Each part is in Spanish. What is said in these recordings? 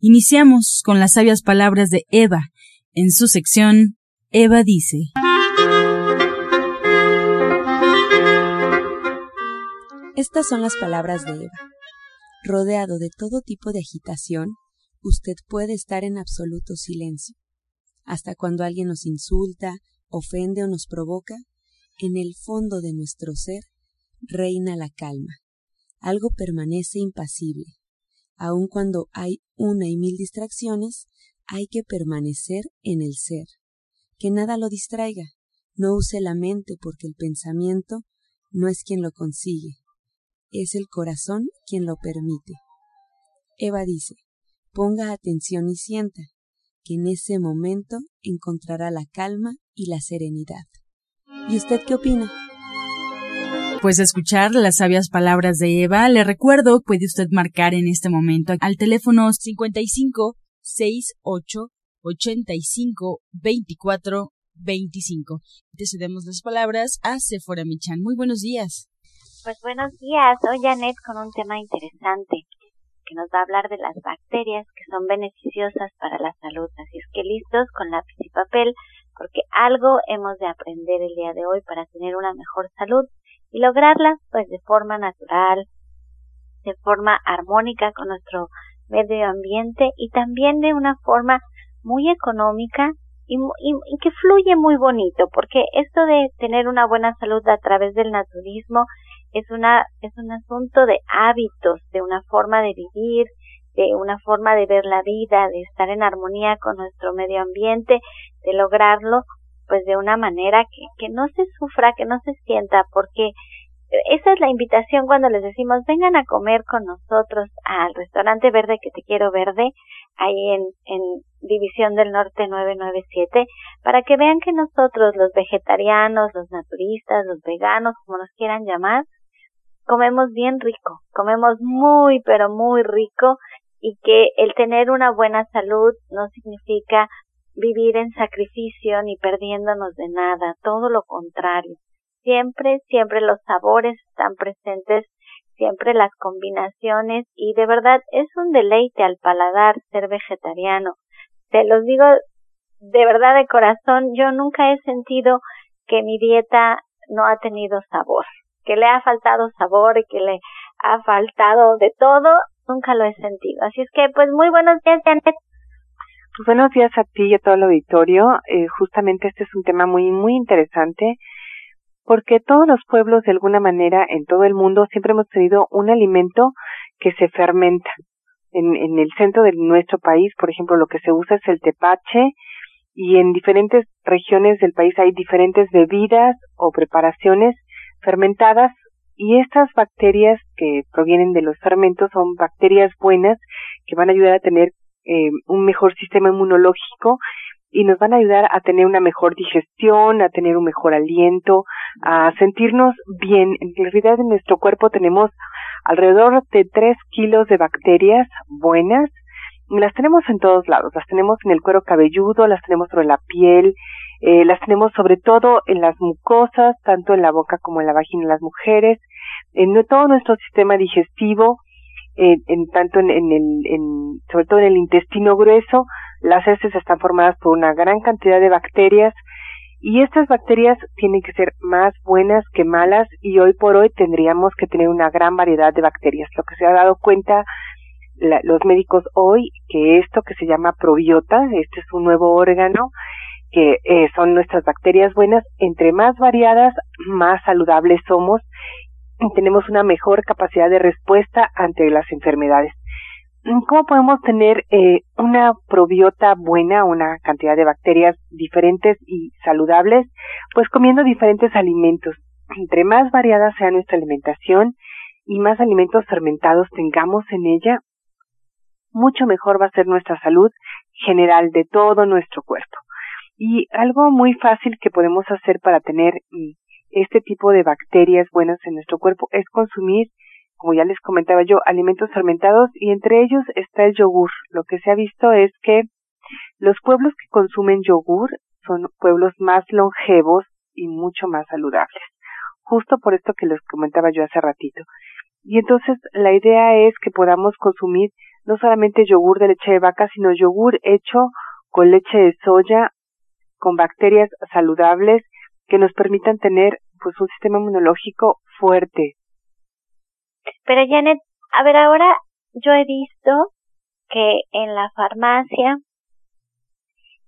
Iniciamos con las sabias palabras de Eva. En su sección, Eva dice. Estas son las palabras de Eva. Rodeado de todo tipo de agitación, usted puede estar en absoluto silencio. Hasta cuando alguien nos insulta, ofende o nos provoca, en el fondo de nuestro ser reina la calma. Algo permanece impasible. Aun cuando hay una y mil distracciones, hay que permanecer en el ser. Que nada lo distraiga. No use la mente porque el pensamiento no es quien lo consigue, es el corazón quien lo permite. Eva dice, ponga atención y sienta, que en ese momento encontrará la calma y la serenidad. ¿Y usted qué opina? Pues escuchar las sabias palabras de Eva, le recuerdo, puede usted marcar en este momento al teléfono 55 68 85 24 25. Te cedemos las palabras a Sephora Michan. Muy buenos días. Pues buenos días, hoy Janet con un tema interesante que nos va a hablar de las bacterias que son beneficiosas para la salud. Así es que listos con lápiz y papel porque algo hemos de aprender el día de hoy para tener una mejor salud y lograrla pues de forma natural, de forma armónica con nuestro medio ambiente y también de una forma muy económica y, y, que fluye muy bonito, porque esto de tener una buena salud a través del naturismo es una es un asunto de hábitos, de una forma de vivir, de una forma de ver la vida, de estar en armonía con nuestro medio ambiente, de lograrlo pues de una manera que, que no se sufra, que no se sienta, porque esa es la invitación cuando les decimos vengan a comer con nosotros al restaurante verde que te quiero verde, ahí en, en División del Norte 997, para que vean que nosotros, los vegetarianos, los naturistas, los veganos, como nos quieran llamar, comemos bien rico, comemos muy, pero muy rico y que el tener una buena salud no significa vivir en sacrificio ni perdiéndonos de nada, todo lo contrario. Siempre, siempre los sabores están presentes, siempre las combinaciones y de verdad es un deleite al paladar ser vegetariano. Te los digo de verdad de corazón, yo nunca he sentido que mi dieta no ha tenido sabor que le ha faltado sabor y que le ha faltado de todo, nunca lo he sentido. Así es que, pues, muy buenos días, Janet. Pues buenos días a ti y a todo el auditorio. Eh, justamente este es un tema muy, muy interesante porque todos los pueblos, de alguna manera, en todo el mundo, siempre hemos tenido un alimento que se fermenta. En, en el centro de nuestro país, por ejemplo, lo que se usa es el tepache y en diferentes regiones del país hay diferentes bebidas o preparaciones fermentadas y estas bacterias que provienen de los fermentos son bacterias buenas que van a ayudar a tener eh, un mejor sistema inmunológico y nos van a ayudar a tener una mejor digestión, a tener un mejor aliento, a sentirnos bien. En realidad en nuestro cuerpo tenemos alrededor de 3 kilos de bacterias buenas. Las tenemos en todos lados, las tenemos en el cuero cabelludo, las tenemos sobre la piel, eh, las tenemos sobre todo en las mucosas, tanto en la boca como en la vagina de las mujeres, en todo nuestro sistema digestivo, en tanto en, en el, en, sobre todo en el intestino grueso, las heces están formadas por una gran cantidad de bacterias y estas bacterias tienen que ser más buenas que malas y hoy por hoy tendríamos que tener una gran variedad de bacterias. Lo que se ha dado cuenta los médicos hoy que esto que se llama probiota, este es un nuevo órgano que eh, son nuestras bacterias buenas, entre más variadas, más saludables somos tenemos una mejor capacidad de respuesta ante las enfermedades. ¿Cómo podemos tener eh, una probiota buena, una cantidad de bacterias diferentes y saludables? Pues comiendo diferentes alimentos. Entre más variada sea nuestra alimentación y más alimentos fermentados tengamos en ella, mucho mejor va a ser nuestra salud general de todo nuestro cuerpo. Y algo muy fácil que podemos hacer para tener mm, este tipo de bacterias buenas en nuestro cuerpo es consumir, como ya les comentaba yo, alimentos fermentados y entre ellos está el yogur. Lo que se ha visto es que los pueblos que consumen yogur son pueblos más longevos y mucho más saludables. Justo por esto que les comentaba yo hace ratito. Y entonces la idea es que podamos consumir no solamente yogur de leche de vaca, sino yogur hecho con leche de soya, con bacterias saludables que nos permitan tener pues un sistema inmunológico fuerte. Pero Janet, a ver, ahora yo he visto que en la farmacia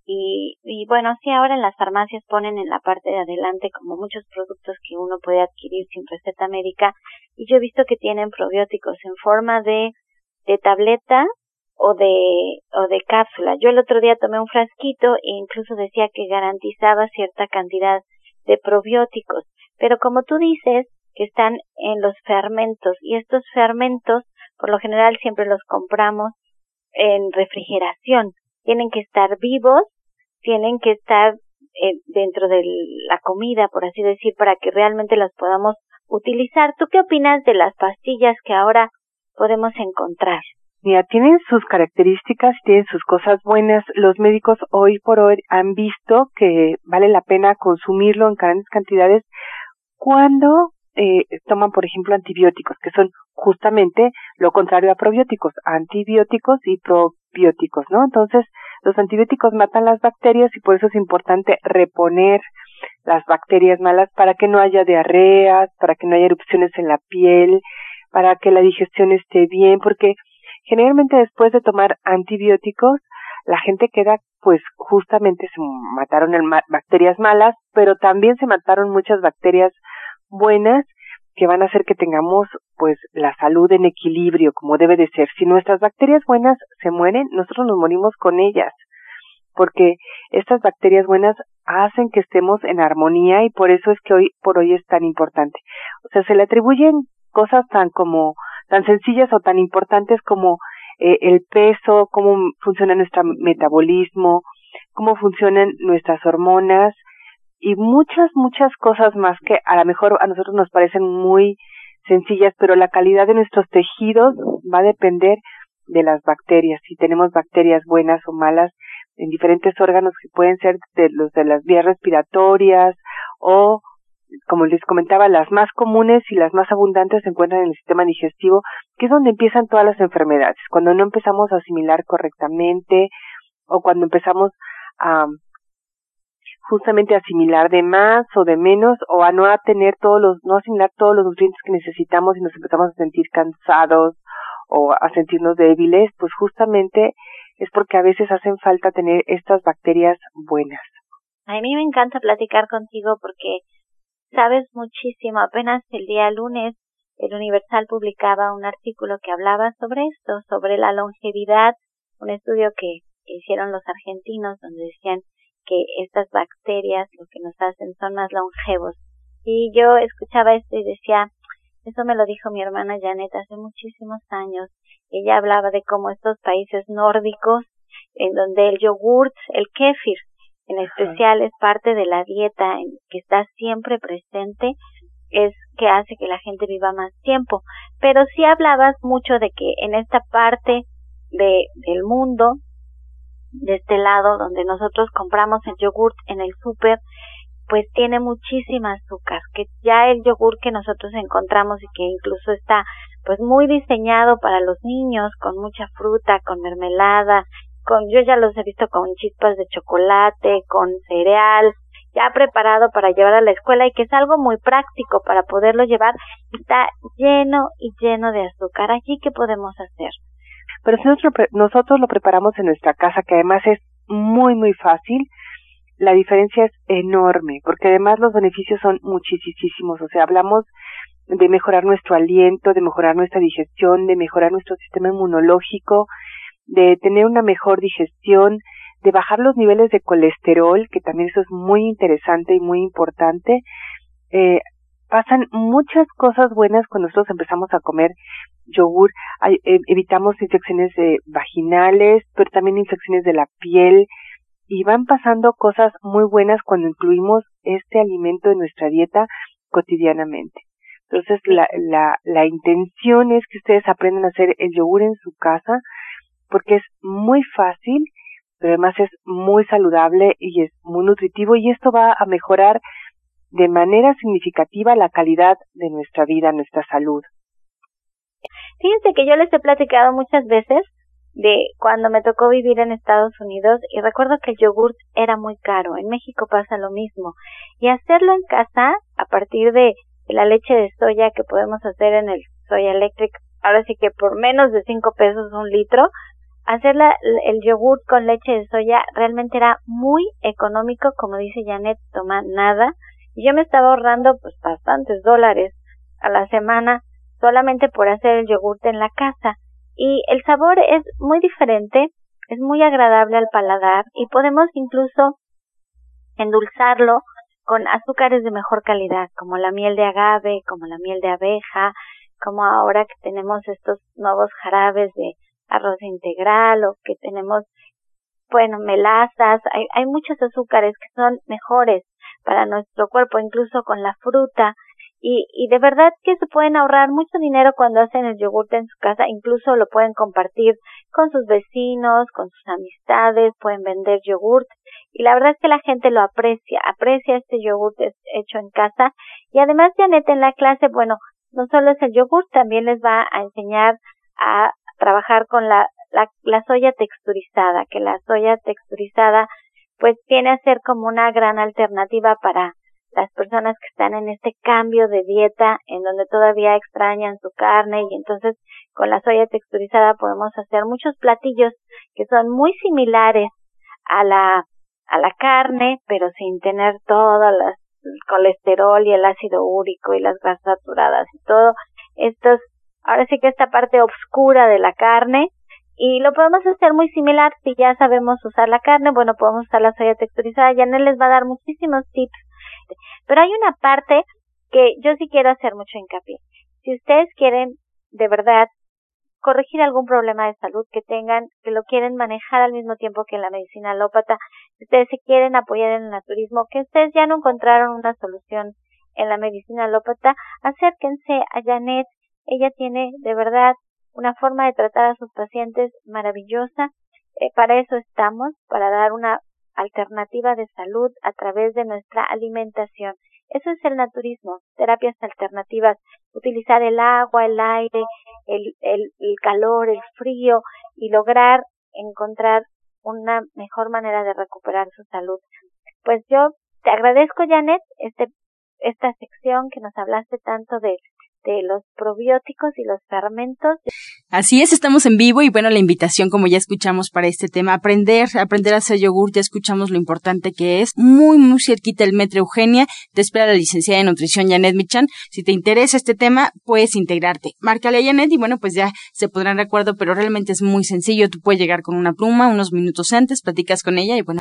y, y bueno, sí, ahora en las farmacias ponen en la parte de adelante como muchos productos que uno puede adquirir sin receta médica y yo he visto que tienen probióticos en forma de, de tableta o de, o de cápsula. Yo el otro día tomé un frasquito e incluso decía que garantizaba cierta cantidad de probióticos. Pero como tú dices, que están en los fermentos y estos fermentos por lo general siempre los compramos en refrigeración. Tienen que estar vivos, tienen que estar eh, dentro de la comida, por así decir, para que realmente las podamos utilizar. ¿Tú qué opinas de las pastillas que ahora podemos encontrar? Mira, tienen sus características, tienen sus cosas buenas. Los médicos hoy por hoy han visto que vale la pena consumirlo en grandes cantidades cuando eh, toman, por ejemplo, antibióticos, que son justamente lo contrario a probióticos, antibióticos y probióticos, ¿no? Entonces, los antibióticos matan las bacterias y por eso es importante reponer las bacterias malas para que no haya diarreas, para que no haya erupciones en la piel, para que la digestión esté bien, porque generalmente después de tomar antibióticos, la gente queda, pues justamente se mataron bacterias malas, pero también se mataron muchas bacterias buenas que van a hacer que tengamos pues la salud en equilibrio como debe de ser. Si nuestras bacterias buenas se mueren, nosotros nos morimos con ellas, porque estas bacterias buenas hacen que estemos en armonía y por eso es que hoy por hoy es tan importante. O sea, se le atribuyen cosas tan como tan sencillas o tan importantes como eh, el peso, cómo funciona nuestro metabolismo, cómo funcionan nuestras hormonas, y muchas, muchas cosas más que a lo mejor a nosotros nos parecen muy sencillas, pero la calidad de nuestros tejidos va a depender de las bacterias. Si tenemos bacterias buenas o malas en diferentes órganos que pueden ser de los de las vías respiratorias o como les comentaba, las más comunes y las más abundantes se encuentran en el sistema digestivo, que es donde empiezan todas las enfermedades. Cuando no empezamos a asimilar correctamente o cuando empezamos a justamente asimilar de más o de menos o a no tener todos los, no asimilar todos los nutrientes que necesitamos y nos empezamos a sentir cansados o a sentirnos débiles, pues justamente es porque a veces hacen falta tener estas bacterias buenas. A mí me encanta platicar contigo porque sabes muchísimo. Apenas el día lunes el Universal publicaba un artículo que hablaba sobre esto, sobre la longevidad, un estudio que hicieron los argentinos donde decían que estas bacterias lo que nos hacen son más longevos. Y yo escuchaba esto y decía, eso me lo dijo mi hermana Janet hace muchísimos años. Ella hablaba de cómo estos países nórdicos, en donde el yogurt, el kéfir, en especial es parte de la dieta en que está siempre presente, es que hace que la gente viva más tiempo. Pero sí hablabas mucho de que en esta parte de, del mundo de este lado donde nosotros compramos el yogurt en el súper, pues tiene muchísima azúcar, que ya el yogur que nosotros encontramos y que incluso está pues muy diseñado para los niños, con mucha fruta, con mermelada, con yo ya los he visto con chispas de chocolate, con cereal, ya preparado para llevar a la escuela y que es algo muy práctico para poderlo llevar, está lleno y lleno de azúcar. Allí qué podemos hacer? Pero si nosotros, nosotros lo preparamos en nuestra casa, que además es muy, muy fácil, la diferencia es enorme, porque además los beneficios son muchísimos. O sea, hablamos de mejorar nuestro aliento, de mejorar nuestra digestión, de mejorar nuestro sistema inmunológico, de tener una mejor digestión, de bajar los niveles de colesterol, que también eso es muy interesante y muy importante. Eh, pasan muchas cosas buenas cuando nosotros empezamos a comer yogur. E, evitamos infecciones vaginales, pero también infecciones de la piel. Y van pasando cosas muy buenas cuando incluimos este alimento en nuestra dieta cotidianamente. Entonces, la, la intención es que ustedes aprendan a hacer el yogur en su casa, porque es muy fácil, pero además es muy saludable y es muy nutritivo, y esto va a mejorar de manera significativa la calidad de nuestra vida, nuestra salud. Fíjense que yo les he platicado muchas veces de cuando me tocó vivir en Estados Unidos y recuerdo que el yogurt era muy caro. En México pasa lo mismo. Y hacerlo en casa a partir de la leche de soya que podemos hacer en el Soya Electric, ahora sí que por menos de cinco pesos un litro, hacer el yogurt con leche de soya realmente era muy económico, como dice Janet, toma nada. Y yo me estaba ahorrando pues bastantes dólares a la semana solamente por hacer el yogurt en la casa. Y el sabor es muy diferente, es muy agradable al paladar y podemos incluso endulzarlo con azúcares de mejor calidad, como la miel de agave, como la miel de abeja, como ahora que tenemos estos nuevos jarabes de arroz integral o que tenemos, bueno, melazas, hay, hay muchos azúcares que son mejores para nuestro cuerpo, incluso con la fruta, y, y de verdad que se pueden ahorrar mucho dinero cuando hacen el yogurte en su casa, incluso lo pueden compartir con sus vecinos, con sus amistades, pueden vender yogurt. Y la verdad es que la gente lo aprecia, aprecia este yogurt hecho en casa. Y además Janet en la clase, bueno, no solo es el yogurt, también les va a enseñar a trabajar con la, la, la soya texturizada, que la soya texturizada pues viene a ser como una gran alternativa para las personas que están en este cambio de dieta en donde todavía extrañan su carne y entonces con la soya texturizada podemos hacer muchos platillos que son muy similares a la a la carne pero sin tener todo el colesterol y el ácido úrico y las grasas saturadas y todo. Estos ahora sí que esta parte oscura de la carne y lo podemos hacer muy similar si ya sabemos usar la carne bueno podemos usar la soya texturizada no les va a dar muchísimos tips pero hay una parte que yo sí quiero hacer mucho hincapié. Si ustedes quieren de verdad corregir algún problema de salud que tengan, que lo quieren manejar al mismo tiempo que en la medicina alópata, si ustedes se quieren apoyar en el naturismo, que ustedes ya no encontraron una solución en la medicina alópata, acérquense a Janet. Ella tiene de verdad una forma de tratar a sus pacientes maravillosa. Eh, para eso estamos, para dar una alternativa de salud a través de nuestra alimentación. Eso es el naturismo, terapias alternativas, utilizar el agua, el aire, el, el, el calor, el frío y lograr encontrar una mejor manera de recuperar su salud. Pues yo te agradezco, Janet, este, esta sección que nos hablaste tanto de de los probióticos y los fermentos. Así es, estamos en vivo y bueno, la invitación, como ya escuchamos para este tema, aprender, aprender a hacer yogur, ya escuchamos lo importante que es. Muy, muy cerquita el Metro Eugenia, te espera la licenciada de nutrición Janet Michan. Si te interesa este tema, puedes integrarte. Márcale a Janet y bueno, pues ya se podrán de acuerdo, pero realmente es muy sencillo. Tú puedes llegar con una pluma unos minutos antes, platicas con ella y bueno,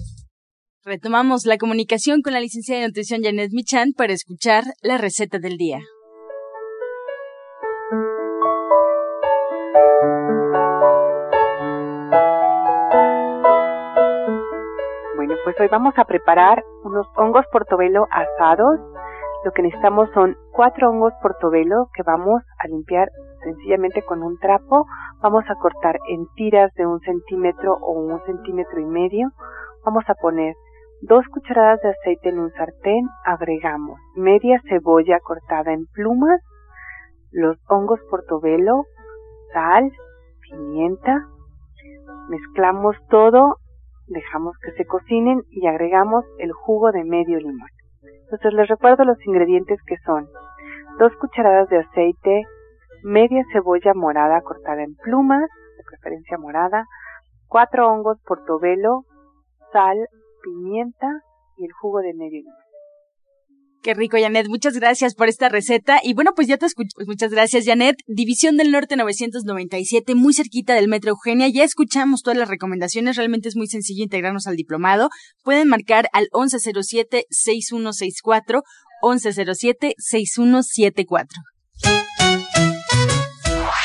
Retomamos la comunicación con la licenciada de nutrición Janet Michan para escuchar la receta del día. Bueno, pues hoy vamos a preparar unos hongos portobelo asados. Lo que necesitamos son cuatro hongos portobelo que vamos a limpiar sencillamente con un trapo. Vamos a cortar en tiras de un centímetro o un centímetro y medio. Vamos a poner Dos cucharadas de aceite en un sartén, agregamos media cebolla cortada en plumas, los hongos portobelo, sal, pimienta, mezclamos todo, dejamos que se cocinen y agregamos el jugo de medio limón. Entonces les recuerdo los ingredientes que son dos cucharadas de aceite, media cebolla morada cortada en plumas, de preferencia morada, cuatro hongos portobelo, sal, pimienta y el jugo de medio limón. Qué rico, Janet. Muchas gracias por esta receta. Y bueno, pues ya te escucho. Pues muchas gracias, Janet. División del Norte 997, muy cerquita del Metro Eugenia. Ya escuchamos todas las recomendaciones. Realmente es muy sencillo integrarnos al diplomado. Pueden marcar al 1107-6164, 1107-6174.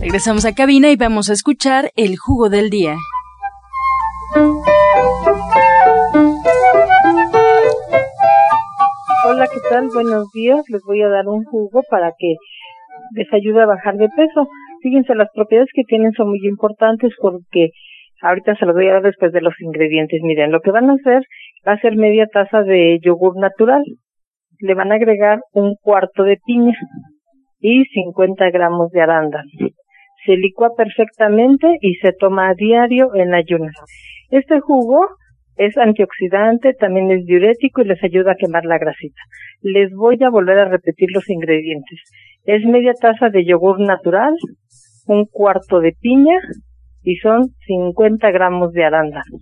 Regresamos a cabina y vamos a escuchar el jugo del día. Hola, ¿qué tal? Buenos días. Les voy a dar un jugo para que les ayude a bajar de peso. Fíjense, las propiedades que tienen son muy importantes porque ahorita se los voy a dar después de los ingredientes. Miren, lo que van a hacer va a ser media taza de yogur natural. Le van a agregar un cuarto de piña y 50 gramos de arándano se licúa perfectamente y se toma a diario en ayunas. Este jugo es antioxidante, también es diurético y les ayuda a quemar la grasita. Les voy a volver a repetir los ingredientes. Es media taza de yogur natural, un cuarto de piña y son 50 gramos de arándano.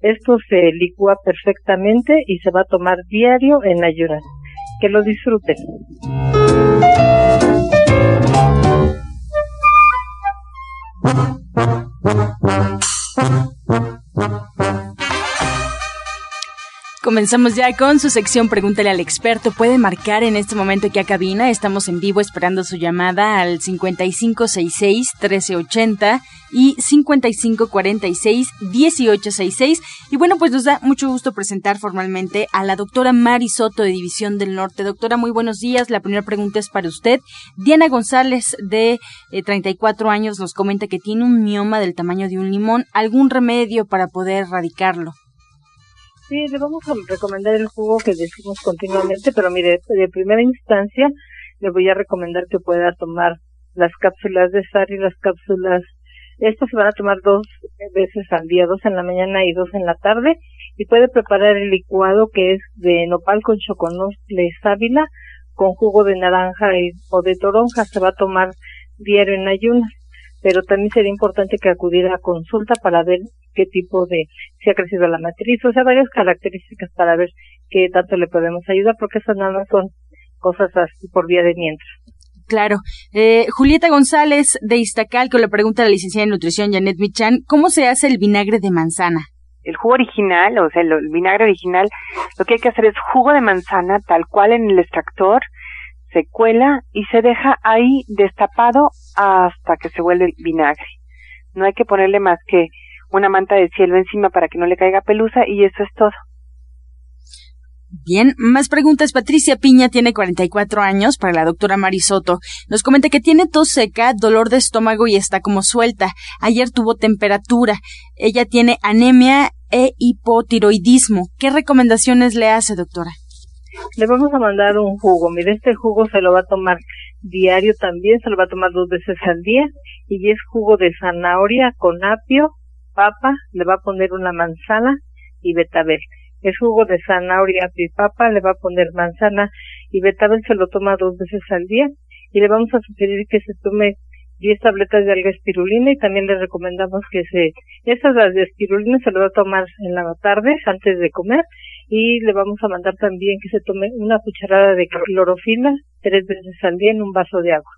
Esto se licúa perfectamente y se va a tomar diario en ayunas. Que lo disfruten. Thank you. Comenzamos ya con su sección Pregúntale al experto. Puede marcar en este momento aquí a cabina. Estamos en vivo esperando su llamada al 5566-1380 y 5546-1866. Y bueno, pues nos da mucho gusto presentar formalmente a la doctora Mari Soto de División del Norte. Doctora, muy buenos días. La primera pregunta es para usted. Diana González, de 34 eh, años, nos comenta que tiene un mioma del tamaño de un limón. ¿Algún remedio para poder erradicarlo? Sí, le vamos a recomendar el jugo que decimos continuamente, pero mire, de primera instancia le voy a recomendar que pueda tomar las cápsulas de sal y las cápsulas. Estas se van a tomar dos veces al día, dos en la mañana y dos en la tarde. Y puede preparar el licuado que es de nopal con choconosle sábila con jugo de naranja o de toronja. Se va a tomar diario en ayunas pero también sería importante que acudiera a consulta para ver qué tipo de, si ha crecido la matriz, o sea, varias características para ver qué tanto le podemos ayudar, porque esas nada más son cosas así por vía de mientras. Claro. Eh, Julieta González de Iztacalco le pregunta a la licenciada en nutrición Janet Michan, ¿cómo se hace el vinagre de manzana? El jugo original, o sea, el, el vinagre original, lo que hay que hacer es jugo de manzana tal cual en el extractor, se cuela y se deja ahí destapado hasta que se vuelve vinagre. No hay que ponerle más que una manta de cielo encima para que no le caiga pelusa y eso es todo. Bien, más preguntas. Patricia Piña tiene 44 años para la doctora Marisoto. Nos comenta que tiene tos seca, dolor de estómago y está como suelta. Ayer tuvo temperatura. Ella tiene anemia e hipotiroidismo. ¿Qué recomendaciones le hace, doctora? Le vamos a mandar un jugo. Mire, este jugo se lo va a tomar diario también, se lo va a tomar dos veces al día y es jugo de zanahoria con apio, papa, le va a poner una manzana y betabel. Es jugo de zanahoria, apio y papa, le va a poner manzana y betabel, se lo toma dos veces al día y le vamos a sugerir que se tome 10 tabletas de alga espirulina y también le recomendamos que se, estas las de espirulina se lo va a tomar en la tarde antes de comer y le vamos a mandar también que se tome una cucharada de clorofila tres veces al día en un vaso de agua.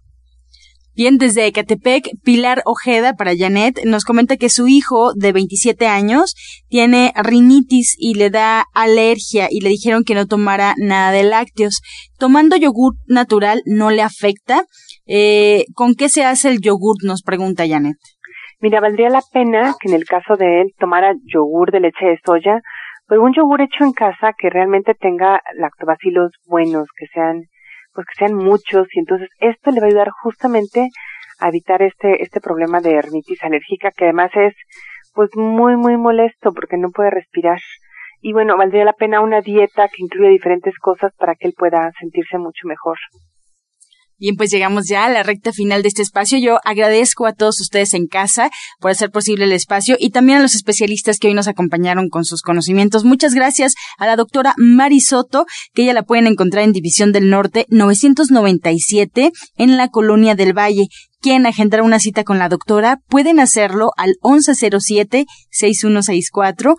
Bien, desde Ecatepec, Pilar Ojeda para Janet nos comenta que su hijo de 27 años tiene rinitis y le da alergia y le dijeron que no tomara nada de lácteos. Tomando yogur natural no le afecta. Eh, ¿Con qué se hace el yogur? Nos pregunta Janet. Mira, valdría la pena que en el caso de él tomara yogur de leche de soya, pero un yogur hecho en casa que realmente tenga lactobacilos buenos, que sean, pues que sean muchos, y entonces esto le va a ayudar justamente a evitar este, este problema de hernitis alérgica, que además es, pues muy, muy molesto porque no puede respirar. Y bueno, valdría la pena una dieta que incluya diferentes cosas para que él pueda sentirse mucho mejor. Bien, pues llegamos ya a la recta final de este espacio. Yo agradezco a todos ustedes en casa por hacer posible el espacio y también a los especialistas que hoy nos acompañaron con sus conocimientos. Muchas gracias a la doctora Mari Soto, que ella la pueden encontrar en División del Norte 997 en la Colonia del Valle. Quieren agendar una cita con la doctora, pueden hacerlo al 1107-6164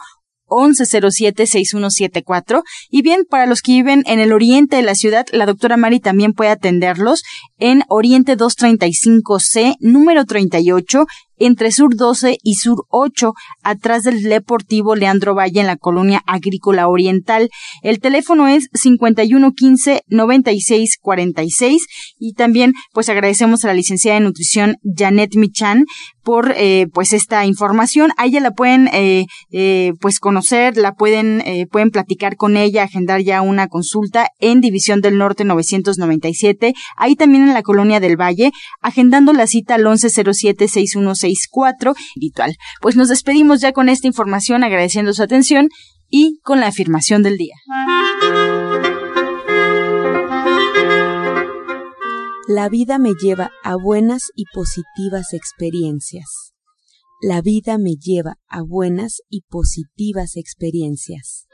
1107-6174. Y bien, para los que viven en el oriente de la ciudad, la doctora Mari también puede atenderlos en Oriente 235C, número 38, entre Sur 12 y Sur 8, atrás del Deportivo Leandro Valle en la colonia agrícola oriental. El teléfono es 5115-9646 y también pues agradecemos a la licenciada de nutrición Janet Michan por eh, pues esta información. A ella la pueden eh, eh, pues conocer, la pueden pueden platicar con ella, agendar ya una consulta en División del Norte 997, ahí también en la colonia del Valle, agendando la cita al 1107 616 cuatro ritual. Pues nos despedimos ya con esta información agradeciendo su atención y con la afirmación del día. La vida me lleva a buenas y positivas experiencias. La vida me lleva a buenas y positivas experiencias.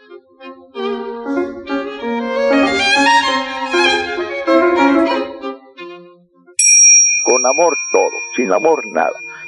Con amor todo, sin amor nada.